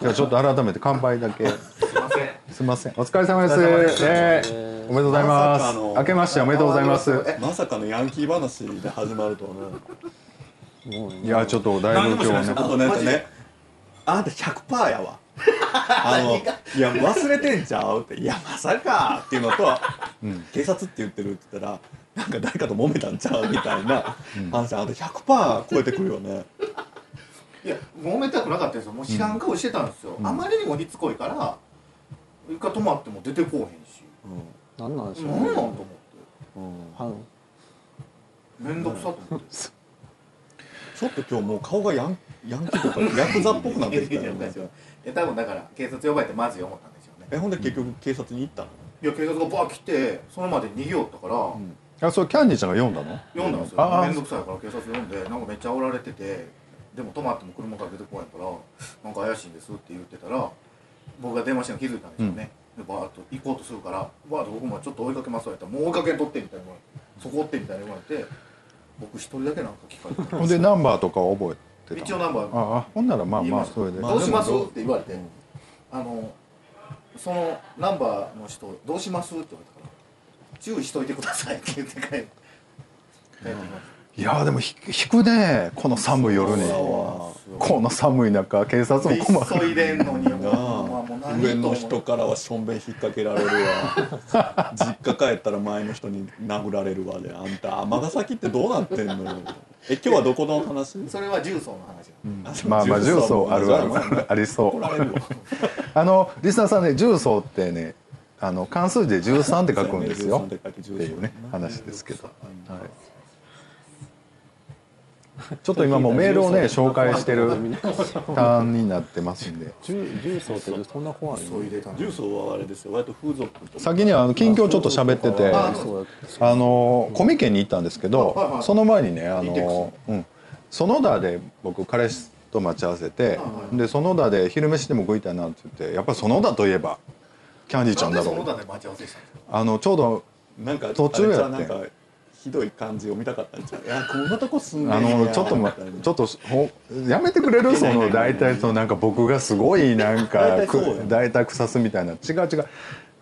じゃあちょっと改めて乾杯だけ。すいません。すみません。お疲れ様です。え。ーおめでとうございます。ま明けましておめでとうございます。まさかのヤンキー話で始まるとはね。いやちょっとだいぶ今日ねあとなんかねあんた100%やわ。あのいや忘れてんちゃうって。いやまさかっていうのと、警察って言ってるって言ったらなんか誰かと揉めたんちゃうみたいな話。あんた100%超えてくるよねいや揉めたくなかったですよ。もう知らん顔してたんですよ、あまりにもしつこいから一回止まっても出てこうへんし。なんなんでしょう何なんと思って。はん。面倒くさと思って。ちょっと今日もう顔がヤンヤンキーとかヤクザっぽくなってきたよね。いや多分だから警察呼ばれてまずい思ったんでしょうね。えほんで結局警察に行ったの？いや警察がバー来てそのまで逃げよったから、あそれキャンディーちゃんが読んだの？読んだんですよ。面倒くさいから警察呼んでなんかめっちゃ煽られててでも止まっても車から出てこないからなんか怪しいんですって言ってたら僕が電話して気づいたんですよね、でバーッと行こうとするからバーッと僕もちょっと追いかけますわやったらもう追いかけんとってみたいなそこ追ってみたいな言われて僕一人だけなんか聞かれてほんでナンバーとか覚えてた一応ナンバー。ああほんならまあまあそれで。まあどうします？って言われて、あのそのナンバーの人どうします？って言われたから注意しといてくださいって言って帰って帰ってきましたいやーでもひ引くねこの寒い夜に。この寒い中警察も困る。急いでんのにな 上の人からはしょんべん引っ掛けられるわ。実家帰ったら前の人に殴られるわであんた尼崎ってどうなってんのよ。え今日はどこの話？それは重曹の話なん。まあまあ重曹あるあるありそう。あのリスナーさんね重曹ってねあの関数字で13って書くんですよ。13って書いて重曹っていうね話ですけど、はい、ちょっと今もうメールをね紹介してるターンになってますんで。重重曹ってそんな怖いのそう入れたの？重曹はあれですよ。割と風俗と先にはあの近況ちょっと喋っててあのコミケに行ったんですけど、その前にねあの、うん、園田で僕彼氏と待ち合わせて、で園田で昼飯でも食いたいなって言ってやっぱり園田といえばキャンディーちゃんだろう。なんでその他で待ち合わせしたんですか？あのちょうどなんか途中やってひどい感じを見たかったんちゃう？いやこんなとこ住んであのちょっとまちょっとほやめてくれる？その大体そのなんか僕がすごいなんか大体草すみたいな違う違う。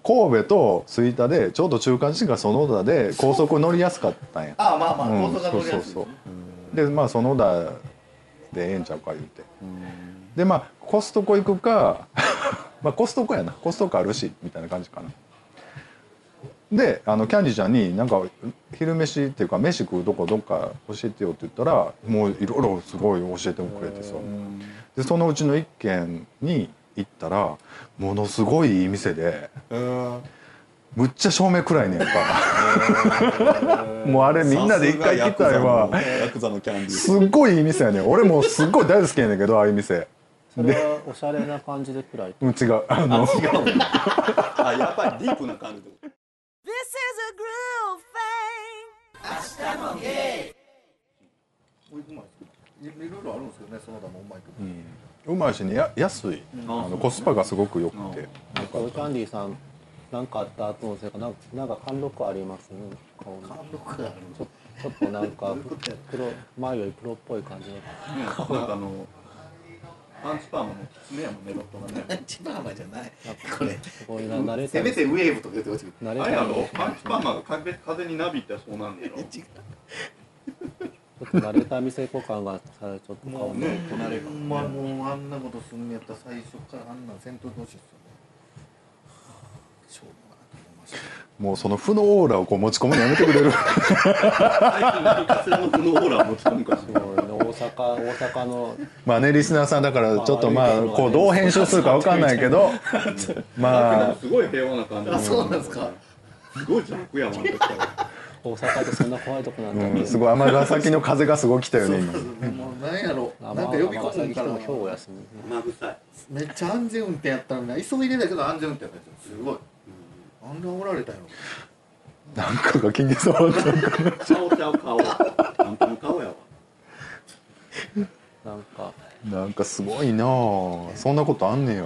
神戸と吹田でちょうど中間地が園田で高速乗りやすかったんや。ああまあまあうん高速が乗りやすいですそうねそうでまあ園田でええんちゃうか言うて。でまあコストコ行くか まあコストコやな。コストコあるしみたいな感じかなであのキャンディーちゃんになんか昼飯っていうか飯食うとこどっか教えてよって言ったらもういろいろすごい教えてくれてさ。でそのうちの一軒に行ったらものすごいいい店でうんむっちゃ照明暗いねんやっぱもうあれみんなで一回来たいわ。さすがヤクザのヤクザのキャンディー。すっごいいい店やねん。俺もうすっごい大好きやねんけどああいう店。それはおしゃれな感じで暗い。うん違う。あのあやっぱりディープな感じで This is a groove thing. うまいいろいろあるんですけどねその他もうまいけどうまいしね。や安い。あのコスパがすごく良くて。このキャンディーさんなんかあった後のせいかな？んかなんか貫禄ありますね。顔に貫禄があるちょちょっとなんか黒前より黒っぽい感じの。なんかあのパンチパーマのキツネやもんメロットがね。一番甘いじゃない。これ。こういうな慣れた。せめてウェーブとか言ってほしい慣れ？あれやたろパンチパーマが風風になびったらそうなんだよ。違う。ちょっと慣れた店子感がさちょっと。顔にね離れがほんまもうあんなことすんのやったら最初からあんなんせんといてほしいですよね。しょうもなと思いました。もうその負のオーラをこう持ち込むのやめてくれる？最近何かしらのこのオーラを持ち込むから。そうね大阪大阪の。まあねリスナーさんだからちょっとまあこうどう編集するかわかんないけど。まあ。すごい平和な感じあそうなんですか。すごいジャックやもんだか。ら大阪ってそんな怖いとこなんだ。うんすごい尼崎の風がすごい来たよね今もうなんやろ。なんか生呼び込むんか来てもら兵庫休み。まぐさいめっちゃ安全運転やったのに急いでたけど安全運転やったすごいなんで煽られたんやろなんかが気に障ったんかな顔ちゃう顔あんたの顔やわなんか。なんかすごいなあ。そんなことあんねや。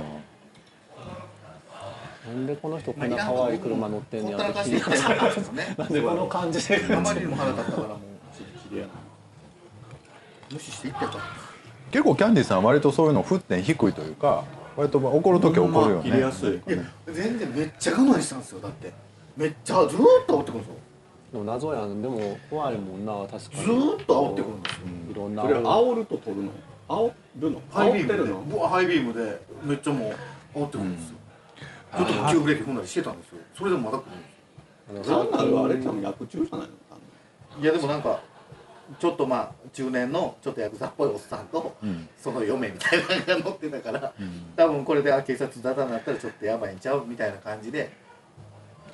なんでこの人こんな可愛い車乗ってんねや。ほっ なんでこの感じで。あまりにも腹立ったからもう。無視していってた結構キャンディーさんは割とそういうの沸点低いというか割と怒る時は怒るよ切れやねすい。いや全然めっちゃ我慢したんですよ。だって。めっちゃずーっと煽ってくるんですよでも謎やん。でも怖いもんな確かに。ずーっと煽ってくるんですよ。いろんなそれ煽ると取るの。煽るの？ハイビームで。ハイビームでめっちゃもう煽ってくるんですよ。ちょっとも急ブレーキ踏んだりしてたんですよ。それでもまだ来るんですよ。なんなのあれちゃん薬中じゃないの？いやでもなんかちょっとまあ中年のちょっとヤクザっぽいおっさんと、ん。その嫁みたいなのが乗ってたから、多分これであ警察沙汰になったらちょっとやばいんちゃう？みたいな感じで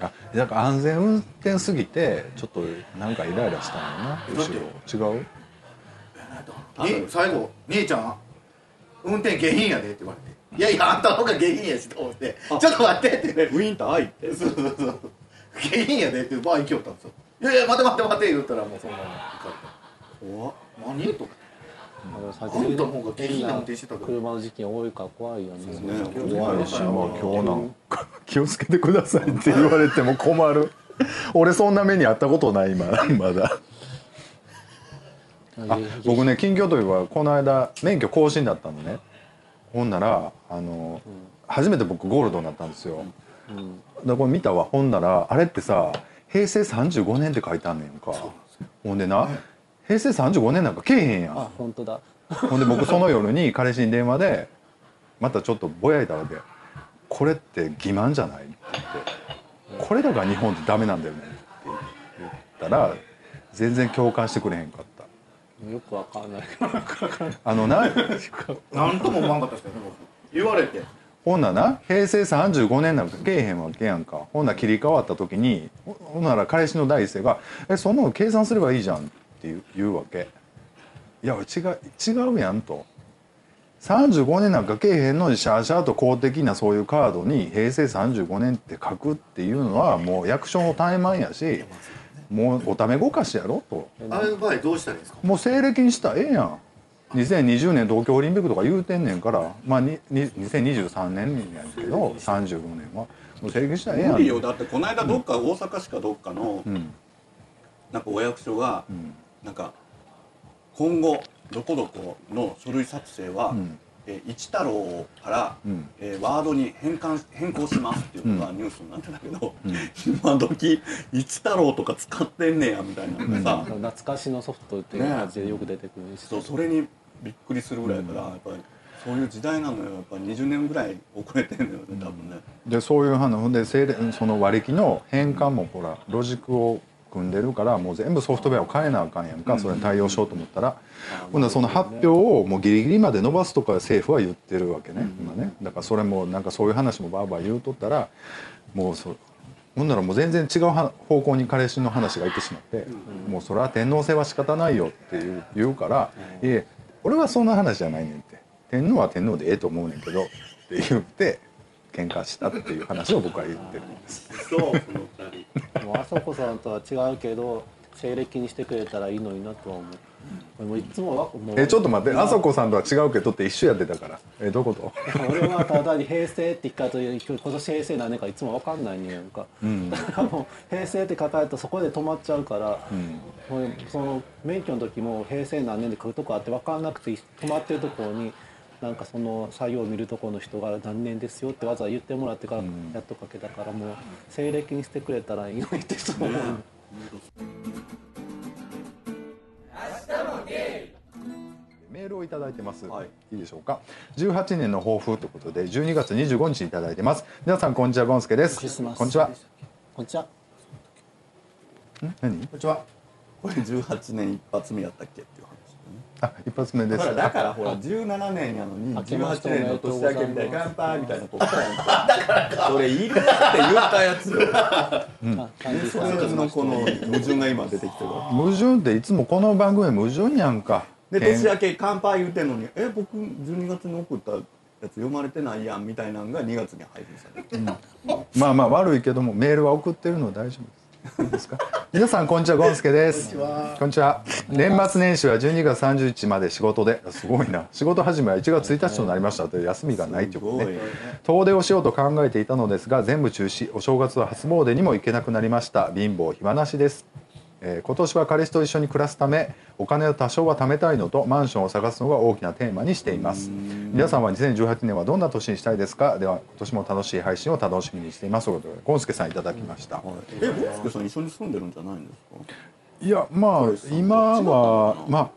あだから安全運転すぎてちょっとなんかイライラしたのな。だって後ろ。違う？ね最後「姉ちゃん運転下品やで」って言われて「いやいやあんたの方が下品やし」と思って「ちょっと待って」って。えウィンターアイって。そうそうそう。下品やでってバー行きよったんですよ「いやいや待て待て待て」言ったらもうそのまま行か怖っ。何とかあの最あんたの方が下品な運転してた車の事件多いから怖いよね。ね怖いし、まあ、今日なんか気をつけてくださいって言われても困る。俺そんな目に遭ったことない今。まだ。あ僕ね近況といえばこの間免許更新だったのね。ほんならあの、初めて僕ゴールドになったんですよ、でこれ見たわ。ほんならあれってさ平成35年って書いてあんねんか。ほんでな、平成35年なんかけえへんやん。あ本当だ。ほんで僕その夜に彼氏に電話でまたちょっとぼやいたわけ「これって欺瞞じゃない?」って。言って「これだから日本ってダメなんだよね」って言ったら全然共感してくれへんかった。よくわかんない。あのな何とも思わんかったですけど言われて。ほんならな平成35年なんかけえへんわけやんか。ほんなら切り替わった時にほほんなら彼氏の第一声が「えそんなの計算すればいいじゃん」って言う言うわけ。いや違う違うやんと。35年なんかけえへんのにシャーシャーと公的なそういうカードに平成35年って書くっていうのはもう役所の怠慢やしもうおためごかしやろと。ああいう場合どうしたらいいんですか？もう西暦にしたらええやん。2020年東京オリンピックとか言うてんねんから。まあにに2023年やけど35年は。もう西暦にしたらええやん。無理よ。だってこの間どっか大阪市かどっかのうん。なんかお役所がうんなんか今後どこどこの書類作成は、うん。えー一太郎から、うん。えーワードに変換変更しますっていうのがニュースになってたけど、うん。今時一太郎とか使ってんねやみたいなのがさ、懐かしのソフトっていう感じでよく出てくるし、そうそれにびっくりするぐらいだから、やっぱりそういう時代なのよ。やっぱり20年ぐらい遅れてんのよね多分ね、でそういう話ほんでその割り切の変換もほらロジックを組んでるからもう全部ソフトウェアを変えなあかんやんか、それに対応しようと思ったら、ほんならその発表をもうギリギリまで伸ばすとか政府は言ってるわけね、今ね。だからそれもなんかそういう話もバーバー言うとったらもうそほんならもう全然違うは方向に彼氏の話がいってしまって、もうそれは天皇制は仕方ないよって言う言うから「いえ俺はそんな話じゃないねん」って「天皇は天皇でええと思うねんけど」って言って喧嘩したっていう話を僕は言ってるんです。そう もうあそこさんとは違うけど西暦にしてくれたらいいのになとは思う。もういつもえちょっと待ってあそこさんとは違うけどって一緒やってたから。えどういうこと？俺はただに平成って聞かれたら今年平成何年かいつもわかんないねやんか、ん。だからもう平成って書かれるとそこで止まっちゃうから、もうその免許の時も平成何年で書くとこあって分かんなくて止まってるところになんかその作業を見るところの人が何年ですよってわざわざ言ってもらってからやっと書けたからもう西暦にしてくれたらいいのにってそう思う、メールをいただいてます、はいい、いでしょうか18年の抱負ということで12月25日にいただいてます皆さんこんにちはゴンスケですこんにちはこんにちはん何こんにちはこれ18年一発目やったっけっていう話あ一発目です。だからだからほら17年やのに明けまして18年の年明けみたいな乾杯みたいなこと。したやんかそれいるって言ったやつよ。あ30それのこの矛盾が今出てきてるわ矛盾っていつもこの番組矛盾やんか。で変。年明け乾杯言うてんのにえ僕12月に送ったやつ読まれてないやんみたいなのが2月に配信されて。まあまあ悪いけどもメールは送ってるので大丈夫いいですか？皆さんこんにちはゴンスケです。こんにちは。年末年始は12月30日まで仕事ですごいな。仕事始めは1月1日となりました。という休みがないということで、ね、遠出をしようと考えていたのですが全部中止。お正月は初詣にも行けなくなりました。貧乏暇なしですえー今年は彼氏と一緒に暮らすためお金を多少は貯めたいのとマンションを探すのが大きなテーマにしています。皆さんは2018年はどんな年にしたいですか？では今年も楽しい配信を楽しみにしています。ということでゴンスケさんいただきました、はい。えボスケさん一緒に住んでるんじゃないんですかいやまあ今はまあ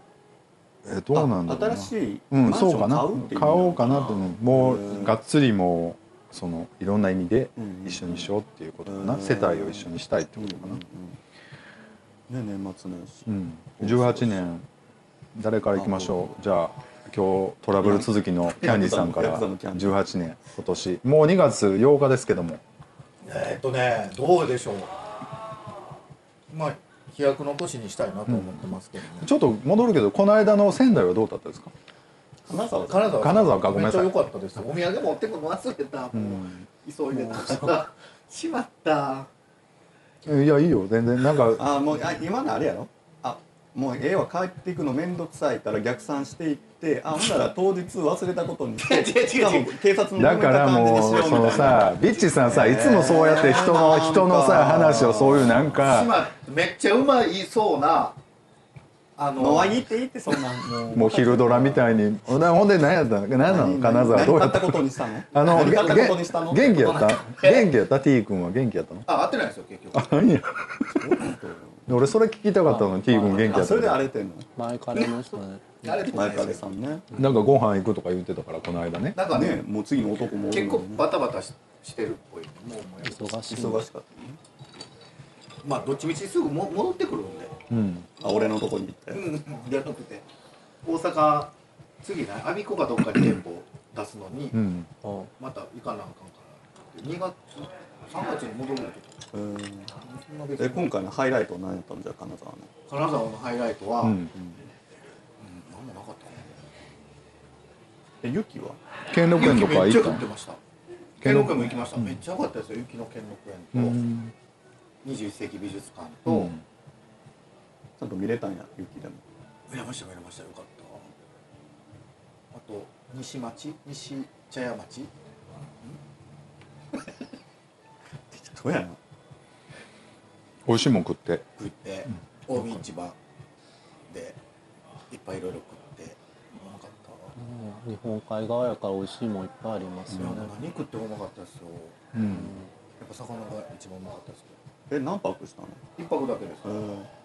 えーどうなんだろうな。あ新しいうんマンションそうかな。買うっていう買おうかなと思うもうがっつりもうそのいろんな意味でうん。一緒にしようっていうことかな、世帯を一緒にしたいってことかな、ね年末年始、うん、18年誰からいきましょう？じゃあ今日トラブル続きのキャンディさんかヤらクザのキャンディ18年今年。もう2月8日ですけども。えーっとねどうでしょう。まあ飛躍の年にしたいなと思ってますけどね、ちょっと戻るけどこの間の仙台はどうだったですか？金沢金沢金沢かごめんなさい。めっちゃ良かったです。お土産持ってくの忘れた、もう急いでたから。しまったいやいいよ。全然なんかあもうあ今のあれやろ？あもう絵は帰っていくの面倒くさいから逆算していってあほんなら当日忘れたことにして 警察のだからもうそのさビッチさんさいつもそうやって人の人のさ話をそういうなんしかまめっちゃうまいそうなあのもういいっていいってそんなんもう昼ドラみたいに。ほんでほんで何やったの何なの金沢？どうやった？何買ったことにしたの？あのげ何買ったことにしたの？げ元気やった？元気やった？T 君は元気やったの？あ合ってないですよ結局。何や。俺それ聞きたかったのに T 君元気やったあそれで荒れてんの？前からの人ねあれ前風さんねなんかご飯行くとか言ってたからこの間ね。なんかねねもう次の男も結構バタバタししてるっぽい。もうもう忙しい。忙しかったねまあどっちみちすぐも戻ってくるんで。うん。あ俺のとこに行って。うん。じゃなくて。大阪次ね我孫子かどっかに店舗出すのにうん。うんまた行かなあかんから。2月3月に戻るんだけどうん。そんな別にえ今回のハイライトは何やったのじゃあ金沢の？金沢のハイライトは、ううん。ん。何もなかった。かえ雪は？兼六園とかなめっちゃ行った。兼六園。も行きました、めっちゃ良かったですよ。雪の兼六園と、うん21世紀美術館と、うん。ちゃんと見れたんや雪でも。見れました見れましたよかった。あと西町西茶屋町。そうやな。美味しいもん食って。食って近江市場でいっぱいいろいろ食って。うまかった。日本海側やから美味しいもんいっぱいありますよね、何食ってもうまかったですよ。うん。やっぱ魚が一番うまかったですけえ何泊したの？ど一泊だけです。えー。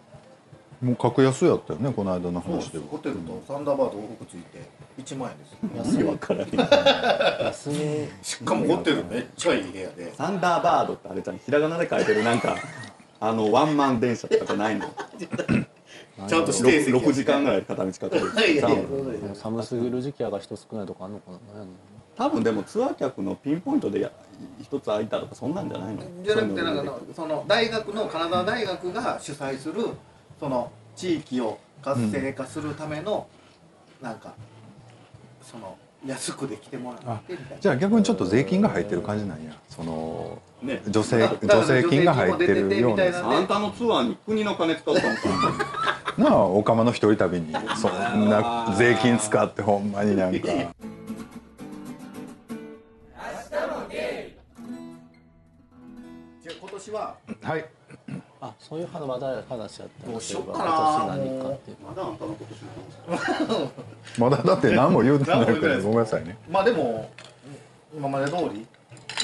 もう格安やったよねこの間の話でホテルとサンダーバード往復ついて1万円です。意味わからへん。休みしかもホテルめっちゃいい部屋で。サンダーバードってあれじゃんひらがなで書いてるなんかあのワンマン電車とかじゃないの。ちゃんと指定席 6, 時間ぐらい片道かかる。いやいやもう寒すぎる時期やが人少ないとかあんのかな多分でもツアー客のピンポイントでや一つ空いたとかそんなんじゃないの？じゃなくてなんかその大学の金沢大学が主催するその地域を活性化するための、なんかその安くで来てもらってみたいな。じゃあ逆にちょっと税金が入ってる感じなんや。そのね。助成助成金が入ってるようななあんたのツアーに国の金使うかも なあオカマの一人旅にそんな税金使ってほんまになんか じゃあ今年ははい。あそういう話話やった。どうしようかな。今年何かまだあんたのことまだだって何も言うてないごめんなさいね。まあでも今まで通り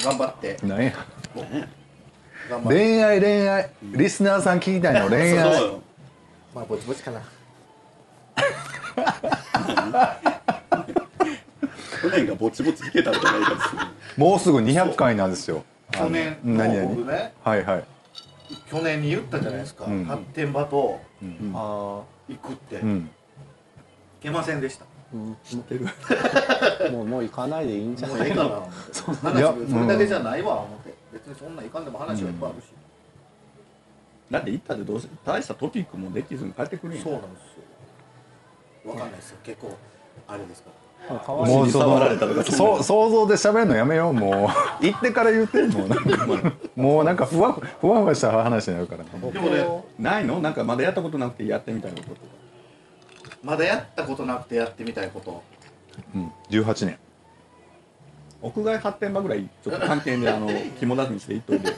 頑張って。何や。恋愛恋愛。リスナーさん聞きたいの恋そう愛よまあぼちぼちかな。去年がぼちぼち弾けたみたいな言い方するもうすぐ200回なんですよ去年あの僕々。ね。はいはい。去年に言ったじゃないですか、うん。発展場とあ行くって、いうん。けませんでした。あ、うん、知ってる。もうもう行かないでいいんじゃもうない。ええかな思って話いやそれだけじゃないわ思って。別にそんなんいかんでも話はいっぱいあるし、だって行ったってどうせ大したトピックもできずに帰ってくるんやそうなんですよ。わかんないですよ。結構あれですから川島もうそ触られたとのかそう想像で喋るのやめようもう。行ってから言ってもうなんか。もうなんかふわふわふわした話になるからね。でもねないの？なんかまだやったことなくてやってみたいなこと。とかまだやったことなくてやってみたいこと。うん。18年。屋外発展場ぐらいちょっと関係であの 肝出しにして行っといて。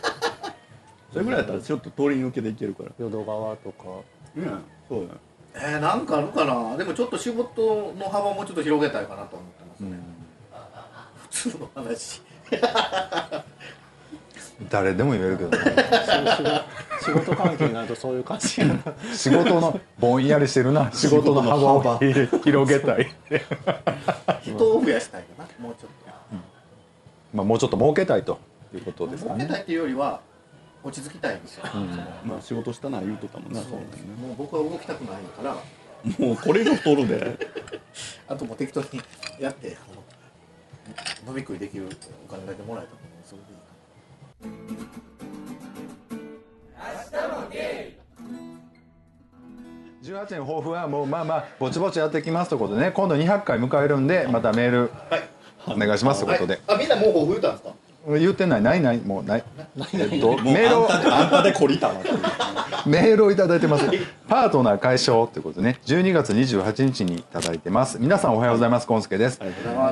それぐらいだったらちょっと通り抜けでいけるから。淀川とか。うん。そうやえー、なんかあるかな？でもちょっと仕事の幅もうちょっと広げたいかなと思ってますね、普通の話。誰でも言えるけどね。仕事仕事関係になるとそういう感じやな。仕事のぼんやりしてるな。仕事の幅を広げたい。人を増やしたいかなもうちょっと。まあもうちょっと儲けたいということですかね。儲けたいっていうよりは落ち着きたいんですよ、まあ仕事したな言うとかもな。そうだよね。もう僕は動きたくないから。もうこれが太るで。あともう適当にやって飲み食いできるお金だけもらえたらそれでいいか18年抱負はもうまあまあぼちぼちやっていきますということでね。今度200回迎えるんでまたメールお願いしますということで、あみんなもう抱負言うたんですか？言ってないないないもうない。えっとメールをあんたで懲りたわメールをいただいてます。パートナー解消ということでね12月28日にいただいてます。皆さんおはようございます。ゴンスケです。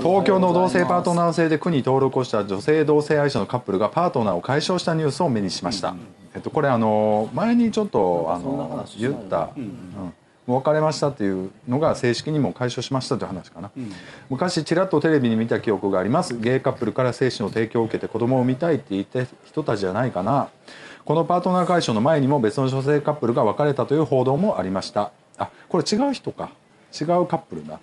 東京の同性パートナー制で区に登録をした女性同性愛者のカップルがパートナーを解消したニュースを目にしました、えっと、これあの前にちょっとあの言った、うん。もう別れましたっていうのが正式にも解消しましたという話かな、昔ちらっとテレビに見た記憶があります。ゲイカップルから精子の提供を受けて子供を産みたいって言った人たちじゃないかな。このパートナー解消の前にも別の女性カップルが別れたという報道もありました。あこれ違う人か。違うカップルだ、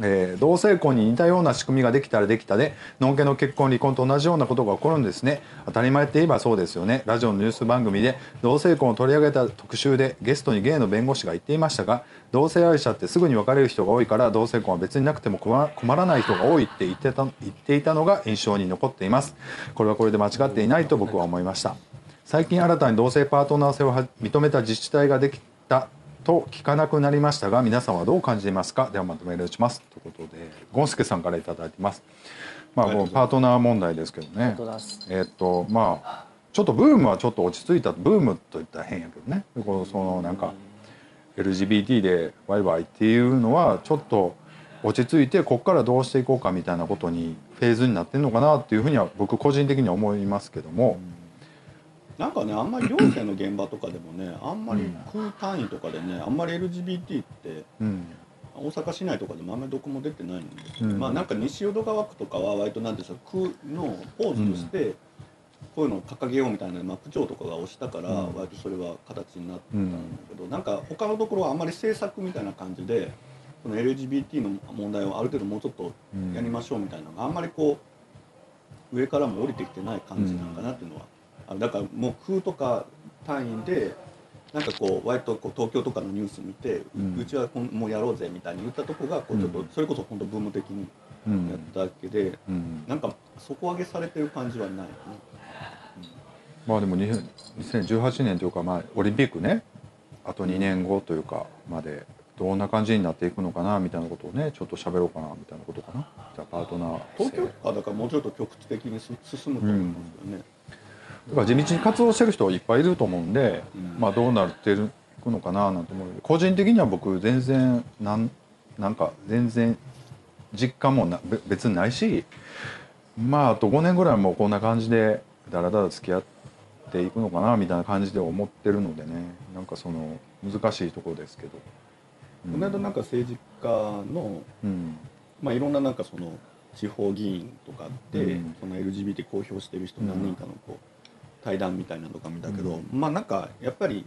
えー同性婚に似たような仕組みができたらできたでのんけの結婚離婚と同じようなことが起こるんですね。当たり前って言えばそうですよね。ラジオのニュース番組で同性婚を取り上げた特集でゲストにゲイの弁護士が言っていましたが同性愛者ってすぐに別れる人が多いから同性婚は別になくても困らない人が多いって言ってた言っていたのが印象に残っています。これはこれで間違っていないと僕は思いました。最近新たに同性パートナー性を認めた自治体ができたと聞かなくなりましたが皆さんはどう感じていますか？ではまとめるします。ということでゴンスケさんからいただいてます。まあこのパートナー問題ですけどね。えっとまあちょっとブームはちょっと落ち着いた。ブームといったら変やけどね。このそのなんか LGBT でワイワイっていうのはちょっと落ち着いてここからどうしていこうかみたいなことにフェーズになってるのかなっていうふうには僕個人的には思いますけども、なんかねあんまり行政の現場とかでもねあんまり空単位とかでねあんまり LGBT ってうん。大阪市内とかでもあんまりどこも出てないんでうん。まあなんか西淀川区とかは割となんでしょう区のポーズとしてこういうのを掲げようみたいな、まあ、区長とかが推したからうん。割とそれは形になったんだけど、なんか他のところはあんまり政策みたいな感じでその LGBT の問題をある程度もうちょっとやりましょうみたいなのがあんまりこう上からも降りてきてない感じなんかなっていうのは、あだからもう区とか単位でなんかこう割とこう東京とかのニュース見て、ううんちはこんもうやろうぜみたいに言ったとこがこうちょっとそれこそ本当ブーム的にうん。やっただけで、うん。なんか底上げされてる感じはないよね。まあでも20 2018年というかまあオリンピックね。あと2年後というかまでどんな感じになっていくのかなみたいなことをねちょっと喋ろうかなみたいなことかな。じゃあパートナー東京とかだからもうちょっと局地的にす進むと思いますよね。だから地道に活動してる人いっぱいいると思うんで、うん。まあどうなっていくのかななんて思う。個人的には僕全然なんなんか全然実感もなべ別にないしまああと5年ぐらいもうこんな感じでだらだら付き合っていくのかなみたいな感じで思ってるのでね。なんかその難しいところですけど、うん。この間なんか政治家のうん。まあ、いろんななんかその地方議員とかで、うん。その LGBT 公表してる人何人かのこう対談みたいなのとか見たけど、まあなんかやっぱり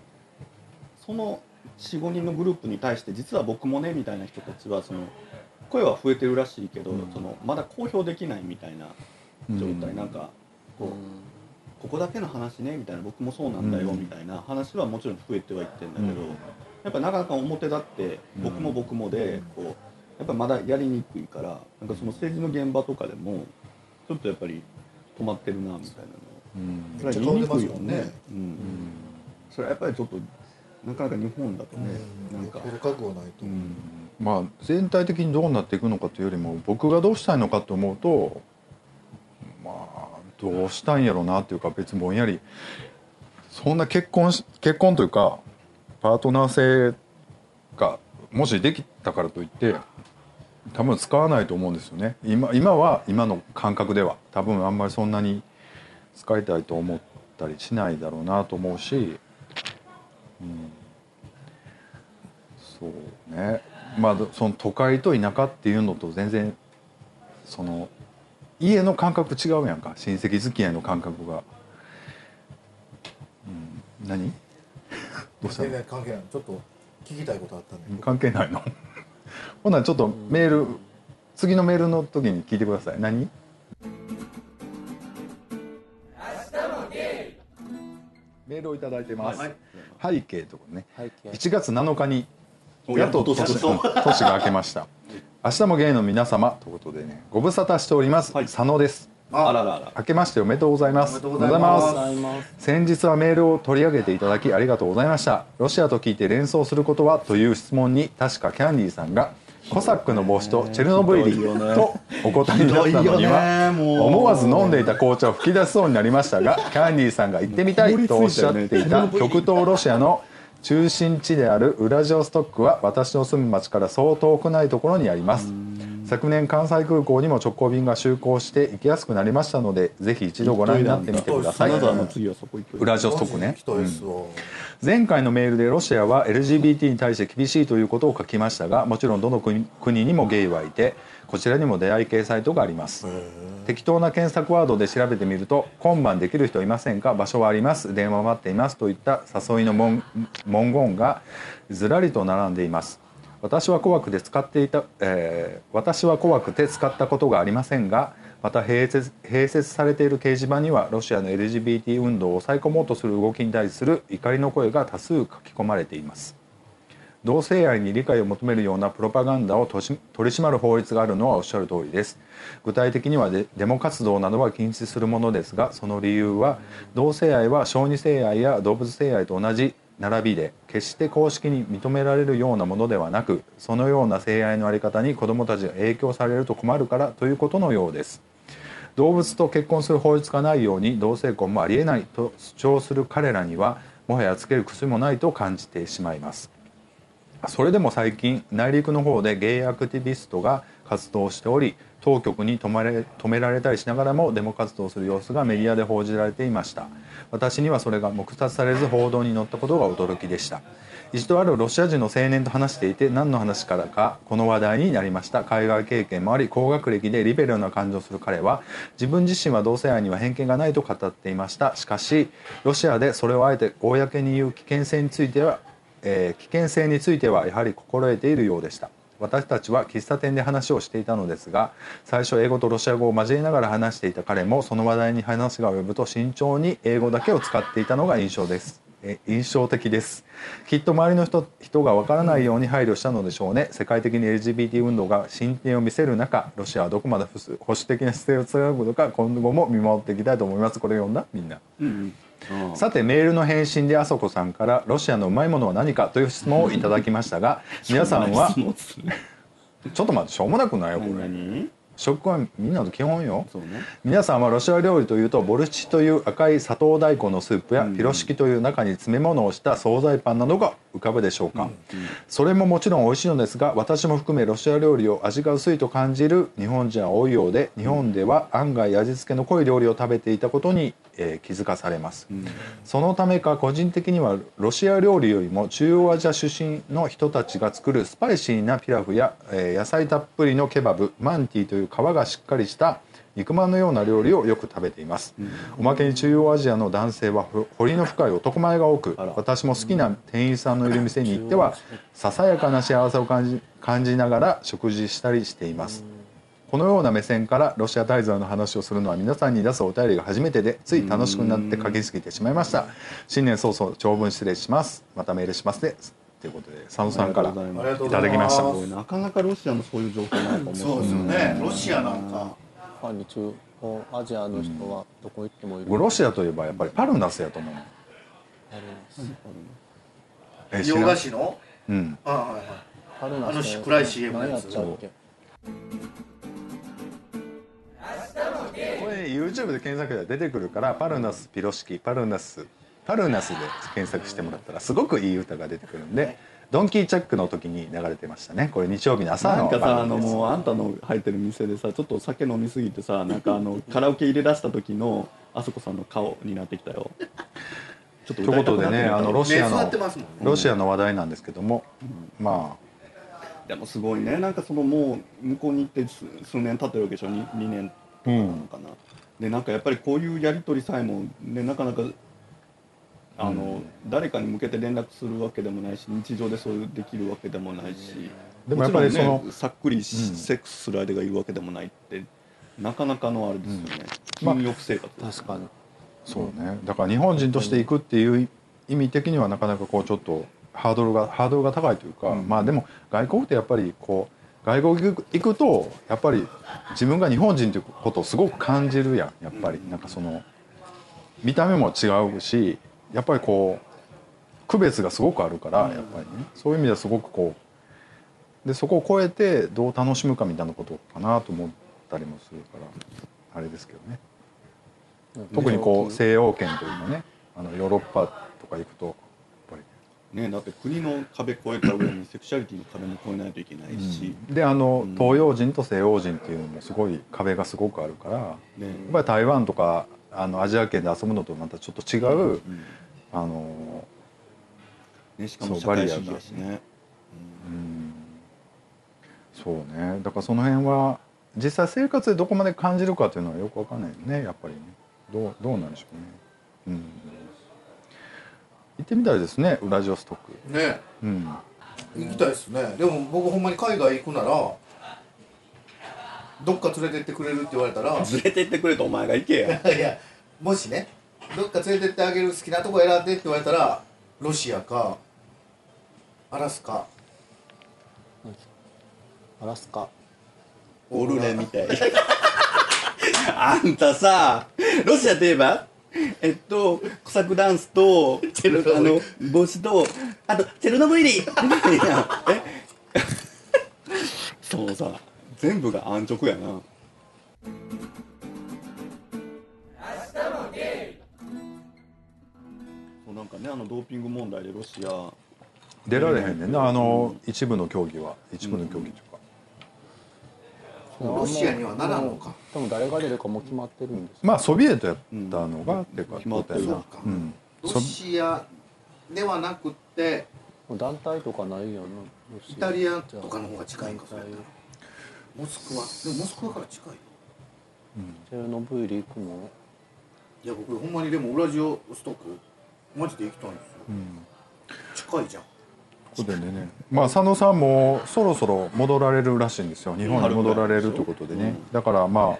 その45人のグループに対して実は僕もねみたいな人たちはその声は増えてるらしいけど、うん。そのまだ公表できないみたいな状態、うん。なんかこう、ここだけの話ねみたいな僕もそうなんだようん。みたいな話はもちろん増えてはいってんだけど、うん。やっぱなかなか表立って僕も僕もでこうやっぱまだやりにくいからなんかその政治の現場とかでもちょっとやっぱり止まってるなみたいなのめっちゃ顔出ますもんね。ね。うん。それはやっぱりちょっとなかなか日本だとね、なんか、心覚悟ないと、うん。まあ全体的にどうなっていくのかというよりも僕がどうしたいのかと思うとまあどうしたいんやろうなっていうか別にぼんやり。そんな結婚し結婚というかパートナー性がもしできたからといって多分使わないと思うんですよね。今今は今の感覚では。多分あんまりそんなに使いたいと思っったりしないだろうなと思うし、うん、そうね。まあその都会と田舎っていうのと全然その家の感覚違うやんか。親戚付き合いの感覚が、うん、何？どうした全の然関係ない。ちょっと聞きたいことあったんで関係ないの？ほんならちょっとメール次のメールの時に聞いてください。何？メールをいただいてます、はい。背景とかね。背景。1月7日におやっと年年 年が明けました。明日もゲイの皆様ということでねご無沙汰しております、はい。佐野です。あららら。明けましておめでとうございます。おめでとうございます。先日はメールを取り上げていただきありがとうございました。ロシアと聞いて連想することは？という質問に確かキャンディーさんがコサックの帽子とチェルノブイリとお答えになったのには思わず飲んでいた紅茶を吹き出しそうになりましたがキャンディーさんが行ってみたいとおっしゃっていた極東ロシアの中心地であるウラジオストックは私の住む町からそう遠くないところにあります昨年関西空港にも直行便が就航して行きやすくなりましたのでぜひ一度ご覧になってみてください。ウラジオストックね人ですわ前回のメールでロシアは LGBT に対して厳しいということを書きましたがもちろんどの国国にもゲイはいてこちらにも出会い系サイトがあります。適当な検索ワードで調べてみると「今晩できる人いませんか？場所はあります。電話待っています」といった誘いの文文言がずらりと並んでいます私は怖くて使っていた、えー私は怖くて使ったことがありませんがまた併設併設されている掲示板にはロシアの LGBT 運動を抑え込もうとする動きに対する怒りの声が多数書き込まれています。同性愛に理解を求めるようなプロパガンダを取り締まる法律があるのはおっしゃる通りです。具体的にはデデモ活動などは禁止するものですがその理由は同性愛は小児性愛や動物性愛と同じ並びで決して公式に認められるようなものではなくそのような性愛の在り方に子どもたちが影響されると困るからということのようです。動物と結婚する法律がないように同性婚もありえないと主張する彼らにはもはやつける薬もないと感じてしまいます。それでも最近内陸の方でゲイアクティビストが活動しており当局に止まれ止められたりしながらもデモ活動する様子がメディアで報じられていました。私にはそれが黙殺されず報道に載ったことが驚きでした。一度あるロシア人の青年と話していて何の話からかこの話題になりました。海外経験もあり高学歴でリベラルな感情をする彼は自分自身は同性愛には偏見がないと語っていました。しかしロシアでそれをあえて公に言う危険性についてはえー危険性についてはやはり心得ているようでした。私たちは喫茶店で話をしていたのですが最初英語とロシア語を交えながら話していた彼もその話題に話が及ぶと慎重に英語だけを使っていたのが印象です。印象的です。きっと周りの人人がわからないように配慮したのでしょうね。世界的に LGBT 運動が進展を見せる中ロシアはどこまで保守的な姿勢を貫くのか今後も見守っていきたいと思います。これ読んだ？みんな。うん。さてメールの返信であそこさんからロシアのうまいものは何かという質問をいただきましたが 皆さんは ちょっと待ってしょうもなくないよこれ。何？食はみんなの基本よ。ね。皆さんはロシア料理というとボルシチという赤い砂糖大根のスープやピロシキという中に詰め物をした惣菜パンなどが浮かぶでしょうか、それももちろん美味しいのですが私も含めロシア料理を味が薄いと感じる日本人は多いようで日本では案外味付けの濃い料理を食べていたことに、えー気づかされます、そのためか個人的にはロシア料理よりも中央アジア出身の人たちが作るスパイシーなピラフや、えー野菜たっぷりのケバブマンティという皮がしっかりした肉まんのような料理をよく食べています、おまけに中央アジアの男性はほ彫りの深い男前が多く私も好きな店員さんのいる店に行ってはささやかな幸せを感じ感じながら食事したりしていますこのような目線からロシア滞在の話をするのは皆さんに出すお便りが初めてでつい楽しくなって書きすぎてしまいました。新年早々長文失礼します。またメールしますね。ということで佐野さんから。ありがとうございただきました。なかなかロシアのそういう状況ないと思う。そうですよね。ロシアなんか。ファンに中央アジアの人はどこ行ってもいる、僕ロシアといえばやっぱりパルナスやと思う。洋菓子の？うん。あはいはい。パルナあのス暗い CM の何やつ。ちゃうっけ？これ YouTube で検索で出てくるからパルナスピロシキパルナスパルナスで検索してもらったらすごくいい歌が出てくるんでドンキーチャックの時に流れてましたね。これ日曜日の朝のなんかさあのもうあんたの入ってる店でさちょっとお酒飲みすぎてさなんかあのカラオケ入れ出した時のあそこさんの顔になってきたよ。ちょっとということでねあのロシアのね。ロシアの話題なんですけども、までもすごいね。なんかそのもう向こうに行って数数年経ってるわけでしょ？2, 2年とかなのかな、でなんかやっぱりこういうやり取りさえも、ね、なかなかあの、誰かに向けて連絡するわけでもないし日常でそういうできるわけでもないし、でもやっぱりそのさっくりしセックスする相手がいるわけでもないってなかなかのあれですよね、まあ禁欲生活。です確かに。あそうね。だから日本人として行くっていう意味的にはなかなかこうちょっとハードルがハードルが高いというか、まあでも外国ってやっぱりこう外国行くとやっぱり自分が日本人ということをすごく感じるやんやっぱり、なんかその見た目も違うしやっぱりこう区別がすごくあるからやっぱりね。そういう意味ではすごくこうでそこを超えてどう楽しむかみたいなことかなと思ったりもするからあれですけどね。特にこう西洋圏というかねあのヨーロッパとか行くとねだって国の壁越えた上にセクシャリティの壁も越えないといけないし、であの東洋人と西洋人っていうのもすごい壁がすごくあるからやっねぱり台湾とかあのアジア圏で遊ぶのとまたちょっと違う、あのね、しかも社会主バリアが義だしね。うん。そうね。だからその辺は実際生活でどこまで感じるかっていうのはよくわかんないよねやっぱりね。どうどうなんでしょうね。うん行ってみたいですねウラジオストク。ね。うん。行きたいですね。でも僕ほんまに海外行くならどっか連れてってくれるって言われたら連れてってくれとお前が行けや。いやもしねどっか連れてってあげる好きなとこ選んでって言われたらロシアかアラスカ。アラスカ。オルレみたい。あんたさロシアといえば えっとコサックダンスとチェルノブイリ。あの帽子とあとチェルノブイリ。みたいなえ？そうさ全部が安直やな。そうなんかねあのドーピング問題でロシア。出られへんねんなあの一部の競技は。一部の競技うか、ロシアにはならんのか。多分誰が出るかもう決まってるんですまあソビエトやったのが、っていうか決まってるそうか、うん。ロシアではなくってもう団体とかないよなイタリアとかの方が近いんかそれやったら。モスクワ。でもモスクワから近いチェルノブイリ行くの？いや僕ほんまにでもウラジオストクマジで行きたいんですよ、近いじゃんここでね。まあ佐野さんもそろそろ戻られるらしいんですよ。日本に戻られるということでね、だからま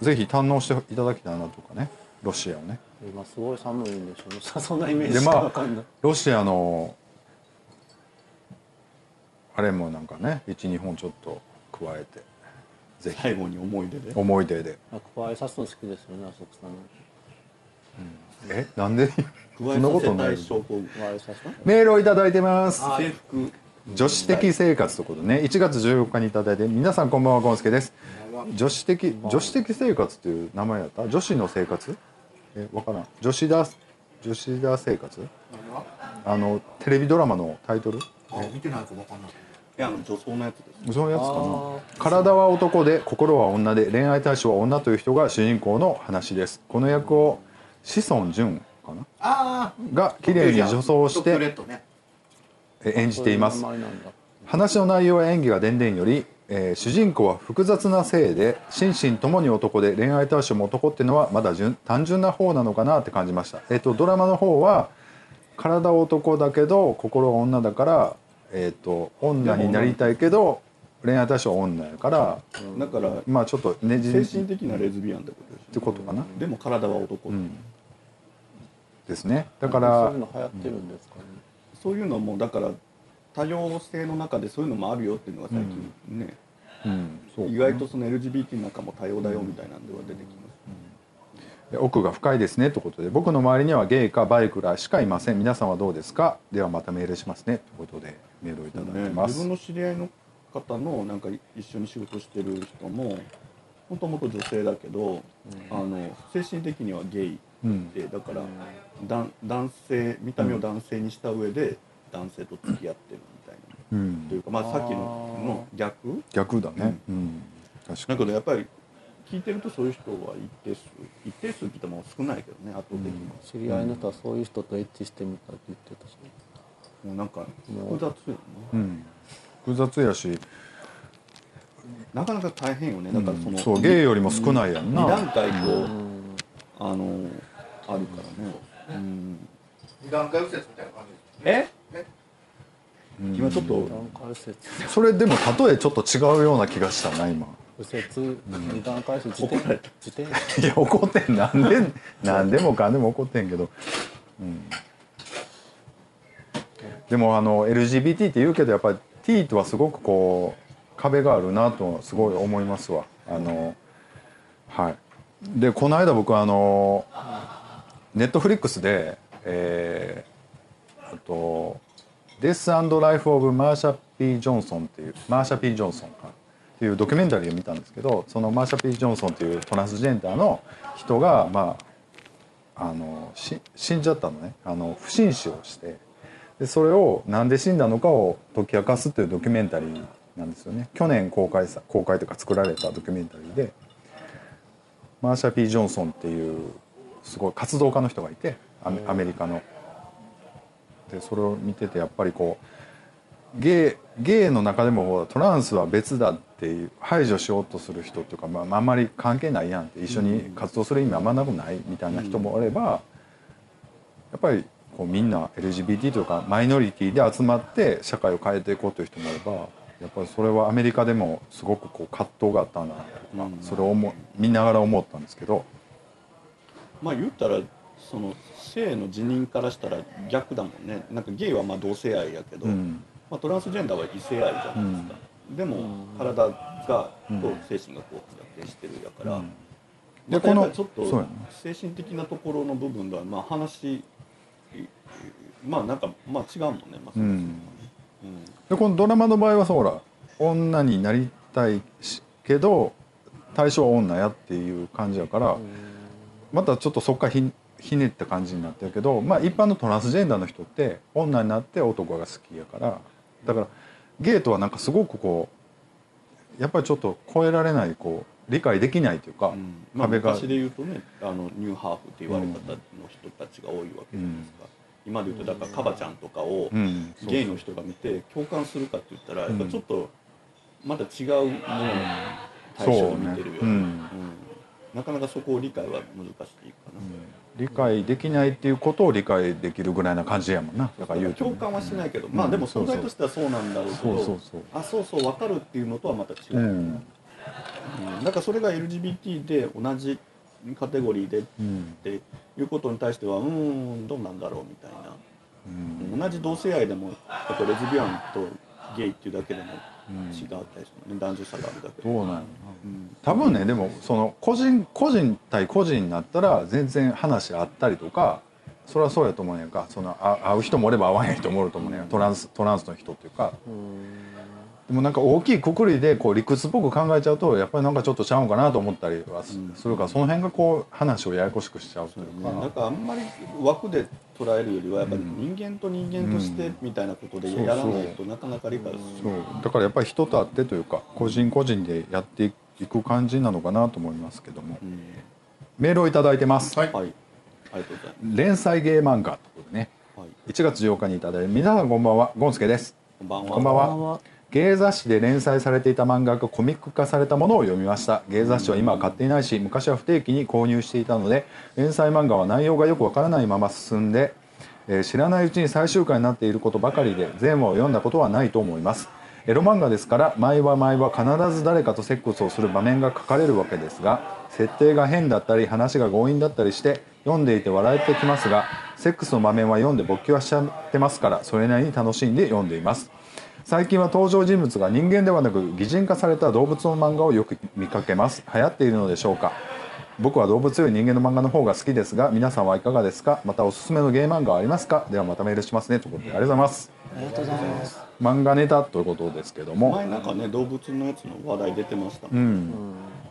あぜひ堪能していただきたいなとかね。ロシアをね。今すごい寒いんでしょ そんなイメージしかでまあわかんない、ロシアのあれもなんかね12本ちょっと加えて。ぜひ。最後に思い出で。思い出で。あ加えさすの好きですよねあそこさん。え？なんで？加そんなことない。メールをいただい。てますあ制服。女子的生活ということでね。1月14日にいただいて皆さんこんばんはゴンスケです。女子的女子的生活っていう名前やった？女子の生活？えわからん。女子だ女子だ生活？あのテレビドラマのタイトル？あ見てないか分かん。ないいやあの女装のやつです。そのやつかあな。体は男で心は女で恋愛対象は女という人が主人公の話ですこの役を志尊淳かな？ああが綺麗に女装して演じています。話の内容や演技がでんでんより、えー主人公は複雑な性で心身ともに男で恋愛対象も男っていうのはまだ純単純な方なのかなって感じました、えー、とドラマの方は体は男だけど心は女だから、えー、と女になりたいけど恋愛対象は女やからだからまあちょっとねじ精神的なレズビアンってことですってことかな。でも体は男、うんですね。だかそうらいうの流行ってるんですかね、そういうのもだから多様性の中でそういうのもあるよっていうのが最近ね、うん。そう。意外とその LGBT の中も多様だよみたいなんでは出てきます、で奥が深いですねということで僕の周りにはゲイかバイクらしかいません。皆さんはどうですか？ではまたメールしますねということでメールをいただいてね、ます、自分の知り合いの方のなんか一緒に仕事してる人ももともと女性だけど、あの精神的にはゲイうん。でだから、だ男性見た目を男性にした上で男性と付き合ってるみたいな、うん。というかまあさっきのの逆？逆だね。うん、確かだけどやっぱり聞いてるとそういう人は一定数一定数聞いても少ないけどね圧倒的に、知り合いの人はそういう人とエッチしてみたって言ってたし。もうなんか複雑よねうん。複雑やし。なかなか大変よね。だからその、そうゲイよりも少ないやん二段な階こう、あのあるからね、うん、二段階右折みたいな感じですえ？今ちょっと段階右折。それでも例えちょっと違うような気がしたな今。右折。二段階右折。自転。自転。いや怒ってんなんでなんでもかんでも怒ってんけど、うん、でもあの LGBT って言うけどやっぱり T とはすごくこう壁があるなとすごい思いますわ。あのはい。でこの間僕あのネットフリックスでえー、あと「デス・アンド・ライフ・オブ・マーシャ・ピー・ジョンソン」っていうマーシャ・ピー・ジョンソンかっていうドキュメンタリーを見たんですけどそのマーシャ・ピー・ジョンソンっていうトランスジェンダーの人がまああのし死んじゃったのね。あの不審死をしてでそれをなんで死んだのかを解き明かすっていうドキュメンタリーなんですよね。去年公開さ公開とか作られたドキュメンタリーでマーシャ・ピー・ジョンソンっていうすごい活動家の人がいてアメアメリカの。でそれを見ててやっぱりこうゲイの中でもトランスは別だっていう排除しようとする人っていうか、まあ、あんまり関係ないやんって一緒に活動する意味あんまなくないみたいな人もおればやっぱりこうみんな LGBT というかマイノリティで集まって社会を変えていこうという人もいればやっぱりそれはアメリカでもすごくこう葛藤があったなとか、それを思見ながら思ったんですけど。まあ言ったらその性の辞任からしたら逆だもんね。なんかゲイはまあ同性愛やけど、うん。まあ、トランスジェンダーは異性愛じゃないですか、でも体がと精神がこう逆転してるやから、うん。ででこのちょっと精神的なところの部分ではまあ話まあなんかまあ違うもんね、まあそもそもね。でこのドラマの場合はそうほら女になりたいしけど対象は女やっていう感じやからまたちょっとそっからひひねった感じになってるけど、まあ、一般のトランスジェンダーの人って女になって男が好きやから。だからゲイとはなんかすごくこうやっぱりちょっと超えられないこう理解できないというか、うん。まあ、壁が。昔で言うとねあのニューハーフって言われ方の人たちが多いわけじゃないですか、今で言うとだからカバちゃんとかをゲイの人が見て共感するかって言ったらやっぱちょっとまた違うものの対象を見てるよね。うん。うんなかなかそこを理解は難しいかな、理解できないっていうことを理解できるぐらいな感じやもんな。だから共感はしないけど、まあでも存在としてはそうなんだろうけど、そうそうそう。あそうそう分かるっていうのとはまた違う、ううん。んだからそれが LGBT で同じカテゴリーでっうんていうことに対してはうーんどうなんだろうみたいな、うん。同じ同性愛でもやっぱレズビアンとゲイっていうだけでも違ったりするね。男女差があるだけ。でどうなんうん多分ねでもその個人個人対個人になったら全然話あったりとかそれはそうやと思うんやんか。そのあ会う人もおれば会わへん人もおると思うねんやトランストランスの人っていうかでもなんか大きいくくりでこう理屈っぽく考えちゃうとやっぱりなんかちょっとちゃうんかなと思ったりはすするからその辺がこう話をややこしくしちゃうというね、なんかかあんまり枠で捉えるよりはやっぱり人間と人間としてみたいなことでやらないとなかなか理解するそう。だからやっぱり人と会ってというか個人個人でやっていく感じなのかなと思いますけども。うん。メールをいただいてます、はい。はいありがとうございま連載ゲー漫画ということでね。す、はい、1月8日にいただいて皆さんこんばんは。ゴンスケです。こんばんは。こんばんはこんばんはゲー雑誌で連載されていた漫画がコミック化されたものを読みました。ゲー雑誌は今は買っていないし昔は不定期に購入していたので連載漫画は内容がよくわからないまま進んで、えー知らないうちに最終回になっていることばかりで全話を読んだことはないと思います。エロ漫画ですから毎話毎話必ず誰かとセックスをする場面が書かれるわけですが設定が変だったり話が強引だったりして読んでいて笑えてきますがセックスの場面は読んで勃起はしちゃってますからそれなりに楽しんで読んでいます。最近は登場人物が人間ではなく擬人化された動物の漫画をよく見かけます。流行っているのでしょうか。僕は動物より人間の漫画の方が好きです。が皆さんはいかがですか。またおすすめのゲーム漫画はありますか。ではまたメールしますね。ということでありがとうございます。ありがとうございます。漫画ネタということですけども。前なんかね動物のやつの話題出てましたも、うん。ん、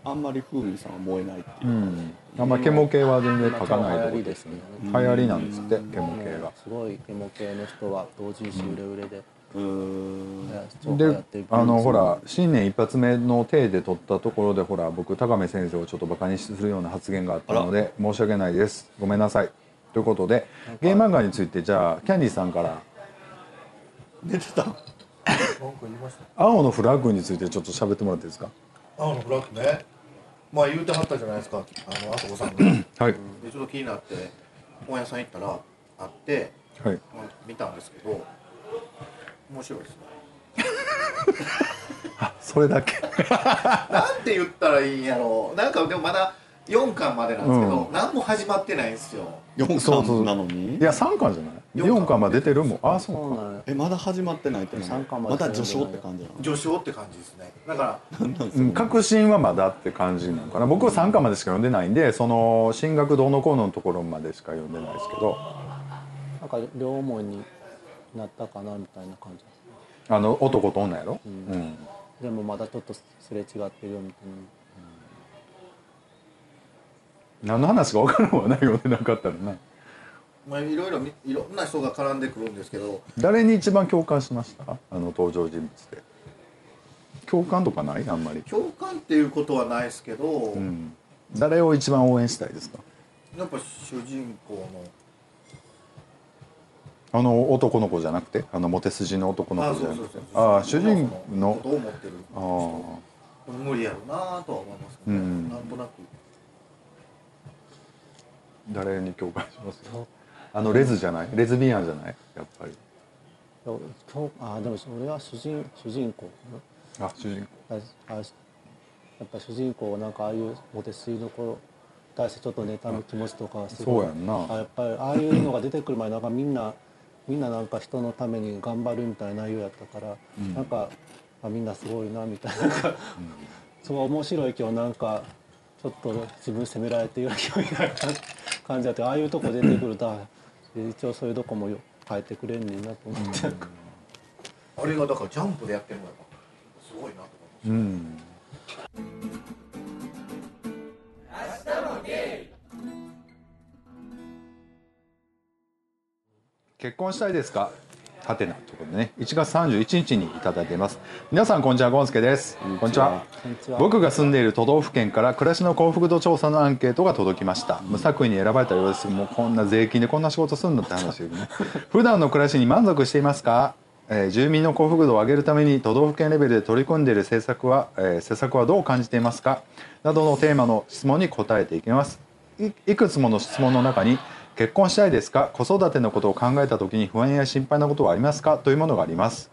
あんまり風味さんは燃えないっていう。う、ん、あんまケモ系は全然書かないとですね。流行りなんですってケモ系が。すごいケモ系の人は同人誌売れ売れで、うーんであのほら新年一発目の体で取ったところでほら僕高見先生をちょっとバカにするような発言があったので申し訳ないです。ごめんなさい。ということでゲーム漫画についてじゃあキャンディーさんから。寝てた。青のフラッグについてちょっと喋ってもらっていいですか？青のフラッグね。まあ言うてはったじゃないですか。あのあそこさんが。ではい。ちょっと気になって本屋さん行ったらあって、はい。まあ見たんですけど面白いです。ねそれだけ。なんて言ったらいいんやろなんかでもまだ4巻までなんですけど、うん。何も始まってないんですよ。4そうそう巻なのにいや3巻じゃない？四巻。4巻まで出てるもん。あそうか。そうなのよえまだ始まってないって巻まで。まだ序章って感じなの？序章って感じですね。だからうん確信はまだって感じなのかな。僕は3巻までしか読んでないんでその進学どうのこうののところまでしか読んでないですけど。なんか両思いになったかなみたいな感じ。あの男と女やろ、うん。でもまだちょっとすれ違ってるよみたいな。何の話か分からんわ。な読んでなかったらな。まあいろいろみいろんな人が絡んでくるんですけど。誰に一番共感しました？あの登場人物で共感とかない？あんまり、共感っていうことはないですけど、うん、誰を一番応援したいですか？やっぱ主人公のあの男の子じゃなくて？あのモテ筋の男のあ子じゃなくて？ああ主人の？ことを思ってる？あ人無理やろうなとは思いますけど、ね。うん。なんとなく。誰に共感します？あのレズじゃない？レズビアンじゃない？やっぱり。あでも俺は主人主人公。あ主人公。ああやっぱ主人公なんかああいうモテスイの子に対してちょっと妬む気持ちとかすごい。そうやんな。あやっぱりああいうのが出てくる前なんかみんなみんななんか人のために頑張るみたいな内容やったから、なんかあみんなすごいなみたいな。なん。か、すごい面白いけどなんかちょっと自分責められてるような気分になる感じだってああいうとこ出てくるとあ一応そういうとこもよ変えてくれんねんなと思って、なん。かあれがだからジャンプでやってるのがすごいなと思います結婚したいですか？はてなということでね。1月31日にいただいています。皆さんこんにちはゴンスケです。こんにちは。僕が住んでいる都道府県から暮らしの幸福度調査のアンケートが届きました。無作為に選ばれたようです。もうこんな税金でこんな仕事するんだって話ですよね。普段の暮らしに満足していますか？えー住民の幸福度を上げるために都道府県レベルで取り組んでいる政策は、えー施策はどう感じていますか？などのテーマの質問に答えていきます。いいくつもの質問の中に結婚したいですか？子育てのことを考えた時に不安や心配なことはありますか？というものがあります。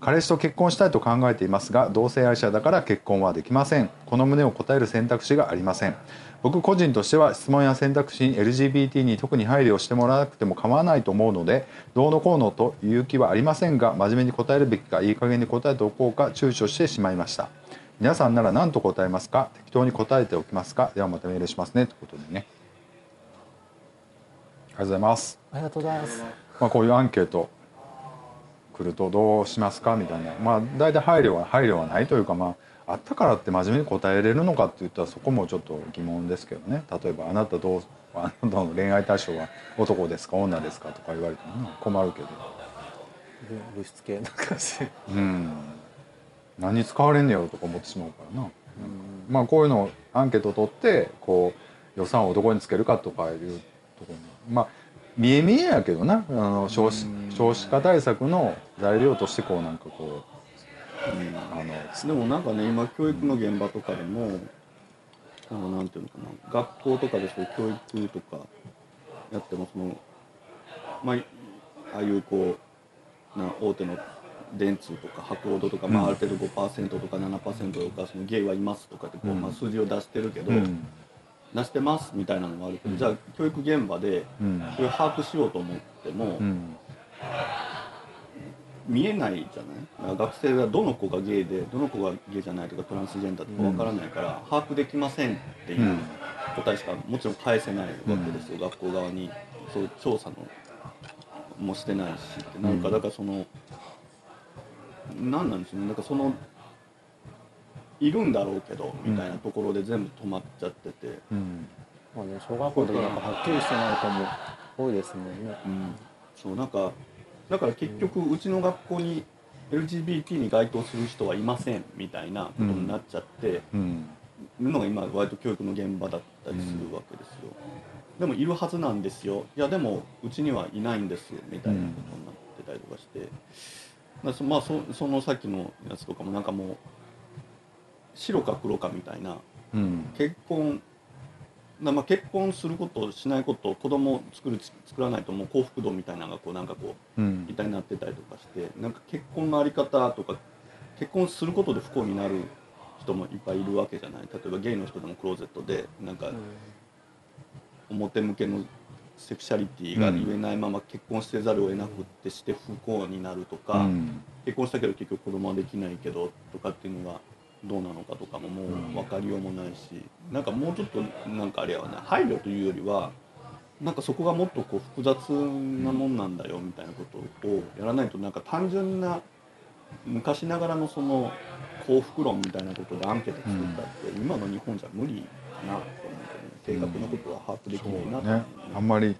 彼氏と結婚したいと考えていますが同性愛者だから結婚はできません。この旨を答える選択肢がありません。僕個人としては質問や選択肢に LGBT に特に配慮してもらわなくても構わないと思うのでどうのこうのという気はありませんが真面目に答えるべきかいい加減に答えておこうか躊躇してしまいました。皆さんなら何と答えますか？適当に答えておきますか？ではまたメールしますね。ということでね。がとうございます。ありがとうございます。まあ、こういうアンケート来るとどうしますかみたいな。まあ大体配慮は配慮はないというかまああったからって真面目に答えれるのかって言ったらそこもちょっと疑問ですけどね。例えば「あなたどうあなたの恋愛対象は男ですか女ですか?」とか言われてもな困るけど。物質系な感じでうん。何に使われんねやろとか思ってしまうからな、まあこういうのをアンケートを取ってこう予算をどこにつけるかとかいうところにまあ見え見えやけどな。あの少子少子化対策の材料としてこうなんかこう、あの。でもなんかね今教育の現場とかでもあのなんていうのかな。学校とかでそう教育とかやってもそのまあああいうこうな大手の電通とか博報堂とか、まあ、ある程度5%とか7%とかそのゲイはいますとかってこう、まあ、数字を出してるけど、うん出してますみたいなのがあるけど、じゃあ教育現場でうん。それを把握しようと思っても、うん見えないじゃない？学生がどの子がゲイでどの子がゲイじゃないとかトランスジェンダーとかわからないから、把握できませんっていううん答えしかもちろん返せないわけですよ、学校側に。そういう調査のもしてないしって。なんかだからその、なんなんでしょうね。なんかそのいるんだろうけどみたいなところで全部止まっちゃってて、うん。まあね、小学校の時なんかはっきりしてない子も多いですもんね。うん、そうなんかだから結局うちの学校に LGBT に該当する人はいませんみたいなことになっちゃってうん。るのが今割と教育の現場だったりするわけですよ、でもいるはずなんですよ。いやでもうちにはいないんですみたいなことになってたりとかして、まあそまあそそのさっきのやつとかもなんかもう白か黒かみたいな。うん。結婚なまあ結婚することしないこと子供を作る作らないともう幸福度みたいなのがこうなんかこううん。みたいになってたりとかしてなんか結婚のあり方とか結婚することで不幸になる人もいっぱいいるわけじゃない。例えばゲイの人でもクローゼットでなんか表向けのセクシャリティが言えないまま結婚せざるを得なくってして不幸になるとか、うん。結婚したけど結局子供はできないけどとかっていうのがどうなのかとかももう分かりようもないし、なんかもうちょっとなんかあれやわな配慮というよりはなんかそこがもっとこう複雑なもんなんだよみたいなことをやらないとなんか単純な昔ながらのその幸福論みたいなことでアンケート作ったって今の日本じゃ無理かなと思って、ね、正確なことは把握できないなと思うねあんまり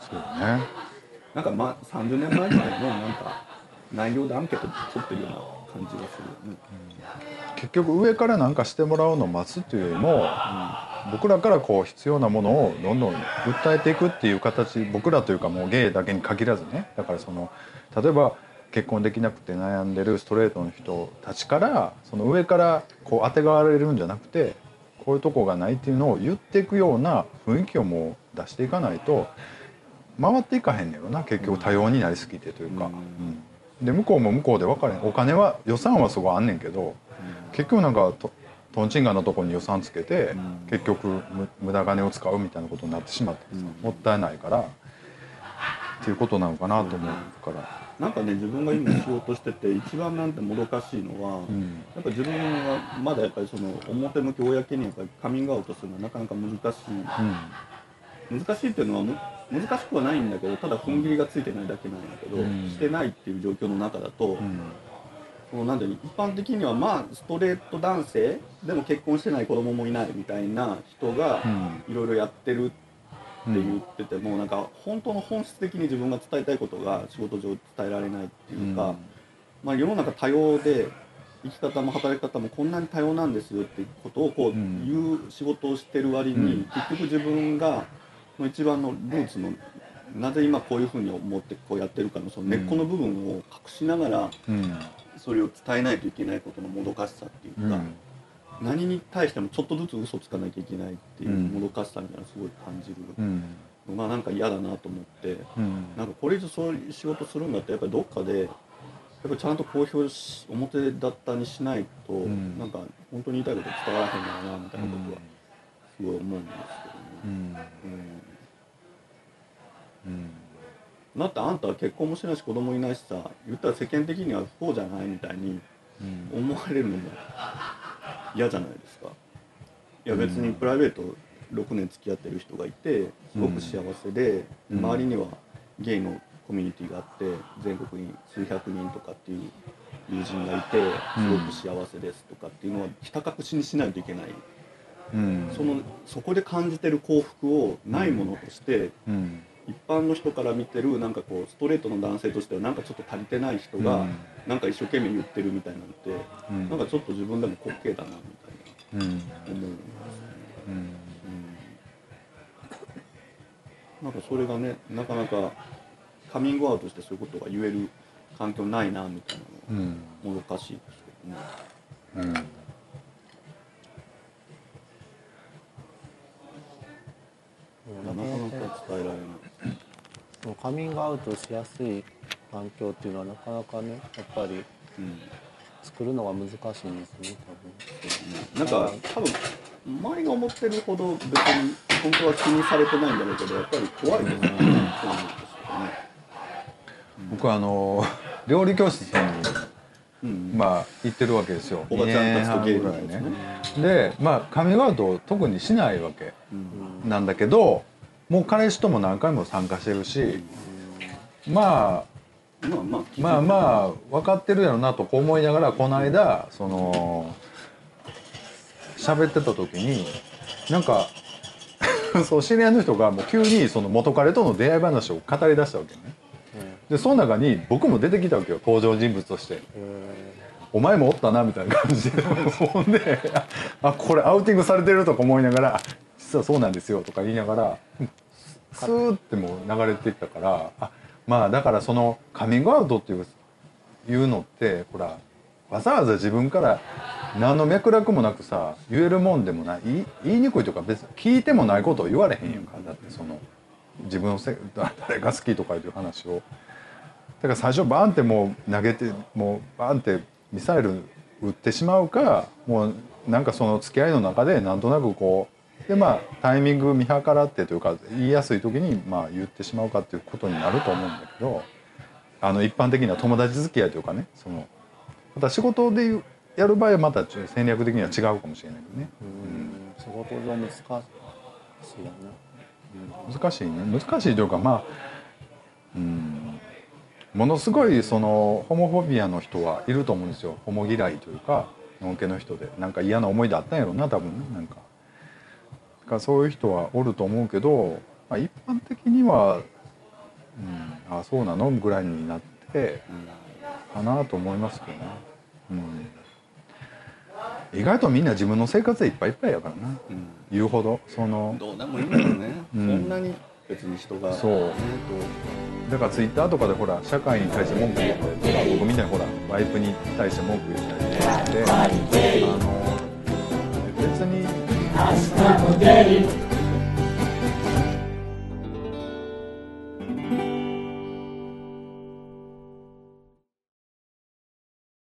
そうね。なんかまあ30年前ぐらいのなんか内容でアンケート取ってるような感じがするよね。結局上から何かしてもらうのを待つっていうよりも、僕らからこう必要なものをどんどん訴えていくっていう形僕らというかもうゲイだけに限らずね。だからその例えば結婚できなくて悩んでるストレートの人たちからその上からこうあてがわれるんじゃなくてこういうとこがないっていうのを言っていくような雰囲気をもう出していかないと回っていかへんねやろな。結局多様になりすぎてというか。うんで向こうも向こうで分かれへん。お金は予算はすごいあんねんけど結局なんかととんちんがんなとこに予算つけて、結局む無駄金を使うみたいなことになってしまってさ、もったいないから。っていうことなのかなと思うから、なんかね自分が今しようとしてて一番なんてもどかしいのは、ん。やっぱ自分はまだやっぱりその表向き公にやっぱりカミングアウトするのはなかなか難しい、難しいっていうのはむ難しくはないんだけどただ踏ん切りがついてないだけなんだけど、うん。してないっていう状況の中だと、うん。そのなんていうの一般的にはまあストレート男性でも結婚してない子供もいないみたいな人がうん。いろいろやってるって言ってても、なんか本当の本質的に自分が伝えたいことが仕事上伝えられないっていうか、うん。まあ、世の中多様で生き方も働き方もこんなに多様なんですよっていうことをこううん。言う仕事をしてる割に、うん。結局自分がの一番のルーツのなぜ今こういうふうに思ってこうやってるかのその根っこの部分を隠しながらうん。それを伝えないといけないことのもどかしさっていうか、何に対してもちょっとずつ嘘つかなきゃいけないっていううん。もどかしさみたいなのすごい感じるうん。のがなんか嫌だなと思って。うん。なんかこれ以上そういう仕事するんだったらやっぱりどっかでやっぱりちゃんと公表し表立ったにしないと、ん。なんか本当に言いたいこと伝わらへんのかなみたいなことはすごい思うんですけど。ね、うん。うだってあんたは結婚もしないし子供いないしさ言ったら世間的には不幸じゃないみたいにうん思われるのも嫌じゃないですか。いや別にプライベート6年付き合ってる人がいてすごく幸せで、うん。周りにはゲイのコミュニティがあって全国に数百人とかっていう友人がいてすごく幸せですとかっていうのはひた隠しにしないといけない、うん。そのそこで感じてる幸福をないものとして、うん。一般の人から見てるなんかこうストレートの男性としてはなんかちょっと足りてない人が、うん。なんか一生懸命言ってるみたいなのって、うん。なんかちょっと自分でも滑稽だなみたいな。うん。思うんですよね、なんかそれがねなかなかカミングアウトしてそういうことが言える環境ないなみたいなうん。のもどかしいですけどね。うんなかなか伝えられない。そのカミングアウトしやすい環境っていうのはなかなかねやっぱりうん作るのが難しいんですよねなんか多分周りが思ってるほど別に本当は気にされてないんだろうけどやっぱり怖いですね。僕あの料理教室にうん。まあ行ってるわけですよ。おばちゃんたちとゲイ2の年半やつね。ぐらいね。でまあカミングアウトを特にしないわけなんだけどもう彼氏とも何回も参加してるしまあまあまあまあまあ分かってるやろなとこう思いながらこの間その喋ってた時になんか そう知り合いの人がもう急にその元彼との出会い話を語り出したわけね。でその中に僕も出てきたわけよ登場人物として。お前もおったなみたいな感じで。ほんであこれアウティングされてるとか思いながらあはそうなんですよとか言いながらスーってもう流れていったからあまあだからそのカミングアウトっていういうのってほらわざわざ自分から何の脈絡もなくさ言えるもんでもない言いにくいとか別に聞いてもないことを言われへんやんか。だってその自分のせ誰が好きとかいう話を。だから最初バーンってもう投げてもうバーンってミサイル撃ってしまうかもうなんかその付き合いの中でなんとなくこうでまあタイミング見計らってというか言いやすい時にまあ言ってしまうかっていうことになると思うんだけどあの一般的な友達付き合いというかねそのまた仕事でやる場合はまた戦略的には違うかもしれないけどね仕事上難しい。やな難しいね難しいというかまあうん。ものすごいそのホモフォビアの人はいると思うんですよ。ホモ嫌いというかのんけの人で。なんか嫌な思い出あったんやろな多分ね。なんか。だからそういう人はおると思うけど、まあ、一般的には、うん、あそうなのぐらいになってかなと思いますけどね、うん、意外とみんな自分の生活でいっぱいいっぱいやからな、言うほどそのどうでもいいんだよね、うん。そんなに別に人がそう。ねだからツイッターとかでほら社会に対して文句言ったりとか僕みたいにほらワイプに対して文句言ったりとかしてあの別に hasta poder.